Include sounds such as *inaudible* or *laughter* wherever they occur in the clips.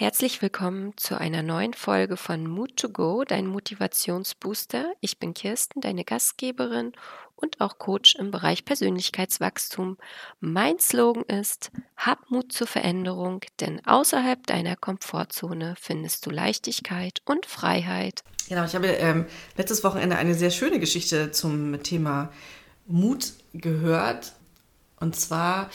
Herzlich willkommen zu einer neuen Folge von Mood to Go, dein Motivationsbooster. Ich bin Kirsten, deine Gastgeberin und auch Coach im Bereich Persönlichkeitswachstum. Mein Slogan ist, hab Mut zur Veränderung, denn außerhalb deiner Komfortzone findest du Leichtigkeit und Freiheit. Genau, ich habe ähm, letztes Wochenende eine sehr schöne Geschichte zum Thema Mut gehört. Und zwar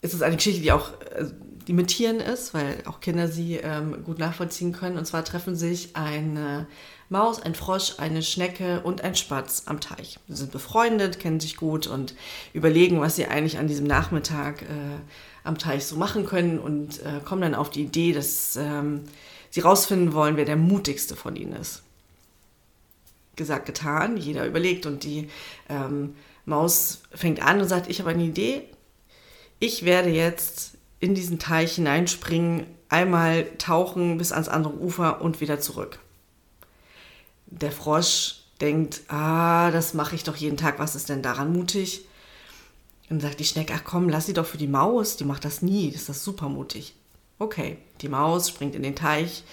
ist es eine Geschichte, die auch äh, die mit Tieren ist, weil auch Kinder sie ähm, gut nachvollziehen können. Und zwar treffen sich eine Maus, ein Frosch, eine Schnecke und ein Spatz am Teich. Sie sind befreundet, kennen sich gut und überlegen, was sie eigentlich an diesem Nachmittag äh, am Teich so machen können und äh, kommen dann auf die Idee, dass ähm, sie rausfinden wollen, wer der mutigste von ihnen ist. Gesagt, getan, jeder überlegt und die ähm, Maus fängt an und sagt, ich habe eine Idee, ich werde jetzt in diesen Teich hineinspringen, einmal tauchen bis ans andere Ufer und wieder zurück. Der Frosch denkt, ah, das mache ich doch jeden Tag, was ist denn daran mutig? Und sagt die Schnecke, ach komm, lass sie doch für die Maus, die macht das nie, das ist das super mutig. Okay, die Maus springt in den Teich,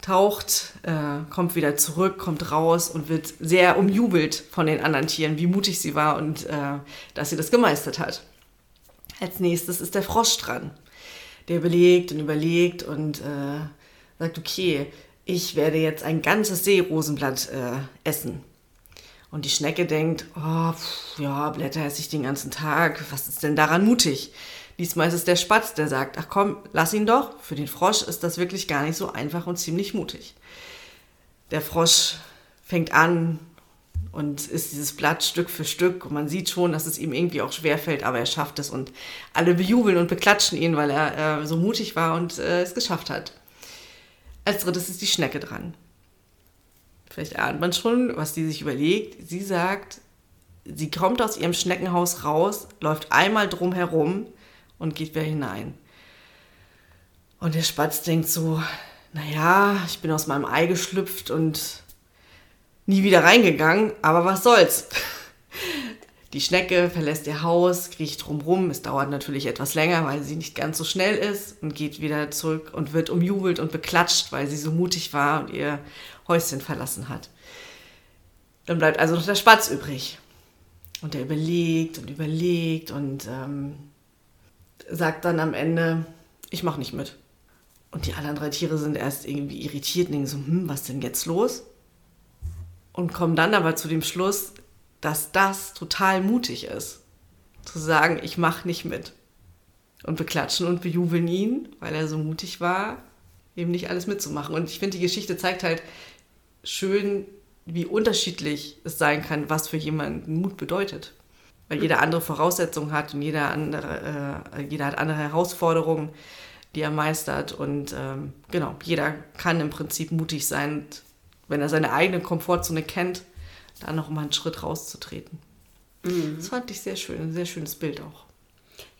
taucht, äh, kommt wieder zurück, kommt raus und wird sehr umjubelt von den anderen Tieren, wie mutig sie war und äh, dass sie das gemeistert hat. Als nächstes ist der Frosch dran. Der überlegt und überlegt und äh, sagt, okay, ich werde jetzt ein ganzes Seerosenblatt äh, essen. Und die Schnecke denkt, oh, pff, ja, Blätter esse ich den ganzen Tag. Was ist denn daran mutig? Diesmal ist es der Spatz, der sagt, ach komm, lass ihn doch. Für den Frosch ist das wirklich gar nicht so einfach und ziemlich mutig. Der Frosch fängt an, und ist dieses Blatt Stück für Stück und man sieht schon, dass es ihm irgendwie auch schwerfällt, aber er schafft es und alle bejubeln und beklatschen ihn, weil er äh, so mutig war und äh, es geschafft hat. Als drittes ist die Schnecke dran. Vielleicht ahnt man schon, was die sich überlegt. Sie sagt, sie kommt aus ihrem Schneckenhaus raus, läuft einmal drum herum und geht wieder hinein. Und der Spatz denkt so, naja, ich bin aus meinem Ei geschlüpft und nie wieder reingegangen, aber was soll's. Die Schnecke verlässt ihr Haus, kriecht drumrum. Es dauert natürlich etwas länger, weil sie nicht ganz so schnell ist und geht wieder zurück und wird umjubelt und beklatscht, weil sie so mutig war und ihr Häuschen verlassen hat. Dann bleibt also noch der Spatz übrig. Und er überlegt und überlegt und ähm, sagt dann am Ende, ich mach nicht mit. Und die anderen drei Tiere sind erst irgendwie irritiert und denken so, hm, was denn jetzt los? Und kommen dann aber zu dem Schluss, dass das total mutig ist, zu sagen, ich mache nicht mit. Und beklatschen und bejubeln ihn, weil er so mutig war, eben nicht alles mitzumachen. Und ich finde, die Geschichte zeigt halt schön, wie unterschiedlich es sein kann, was für jemanden Mut bedeutet. Weil jeder andere Voraussetzungen hat und jeder, andere, äh, jeder hat andere Herausforderungen, die er meistert. Und ähm, genau, jeder kann im Prinzip mutig sein wenn er seine eigene Komfortzone kennt, da noch mal einen Schritt rauszutreten. Mhm. Das fand ich sehr schön, ein sehr schönes Bild auch.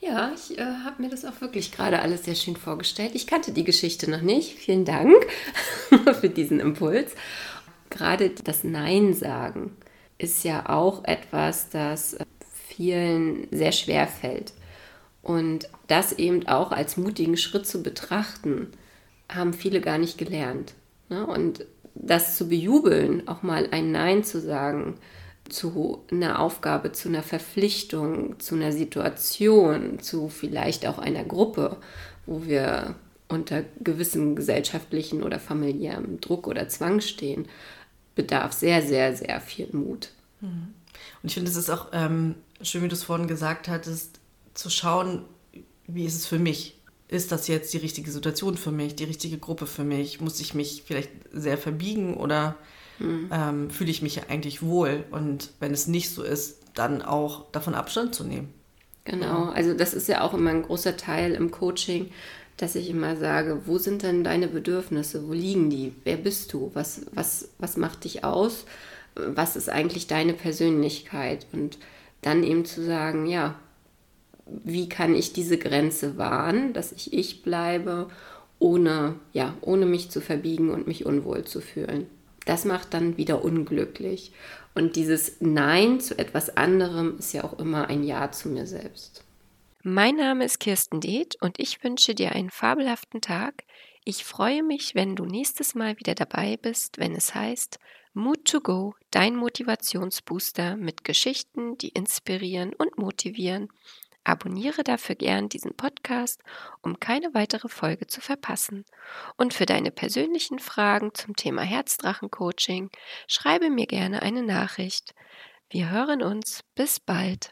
Ja, ich äh, habe mir das auch wirklich gerade alles sehr schön vorgestellt. Ich kannte die Geschichte noch nicht. Vielen Dank *laughs* für diesen Impuls. Gerade das Nein sagen ist ja auch etwas, das äh, vielen sehr schwer fällt. Und das eben auch als mutigen Schritt zu betrachten, haben viele gar nicht gelernt. Ne? Und das zu bejubeln, auch mal ein Nein zu sagen zu einer Aufgabe, zu einer Verpflichtung, zu einer Situation, zu vielleicht auch einer Gruppe, wo wir unter gewissem gesellschaftlichen oder familiärem Druck oder Zwang stehen, bedarf sehr, sehr, sehr viel Mut. Mhm. Und ich finde, es ist auch ähm, schön, wie du es vorhin gesagt hattest, zu schauen, wie ist es für mich? Ist das jetzt die richtige Situation für mich, die richtige Gruppe für mich? Muss ich mich vielleicht sehr verbiegen oder mhm. ähm, fühle ich mich eigentlich wohl? Und wenn es nicht so ist, dann auch davon Abstand zu nehmen. Genau, also das ist ja auch immer ein großer Teil im Coaching, dass ich immer sage, wo sind denn deine Bedürfnisse? Wo liegen die? Wer bist du? Was, was, was macht dich aus? Was ist eigentlich deine Persönlichkeit? Und dann eben zu sagen, ja, wie kann ich diese Grenze wahren, dass ich ich bleibe, ohne, ja, ohne mich zu verbiegen und mich unwohl zu fühlen. Das macht dann wieder unglücklich. Und dieses Nein zu etwas anderem ist ja auch immer ein Ja zu mir selbst. Mein Name ist Kirsten Deeth und ich wünsche dir einen fabelhaften Tag, Ich freue mich, wenn du nächstes Mal wieder dabei bist, wenn es heißt Mood to Go, dein Motivationsbooster mit Geschichten, die inspirieren und motivieren. Abonniere dafür gern diesen Podcast, um keine weitere Folge zu verpassen. Und für deine persönlichen Fragen zum Thema Herzdrachen-Coaching schreibe mir gerne eine Nachricht. Wir hören uns. Bis bald.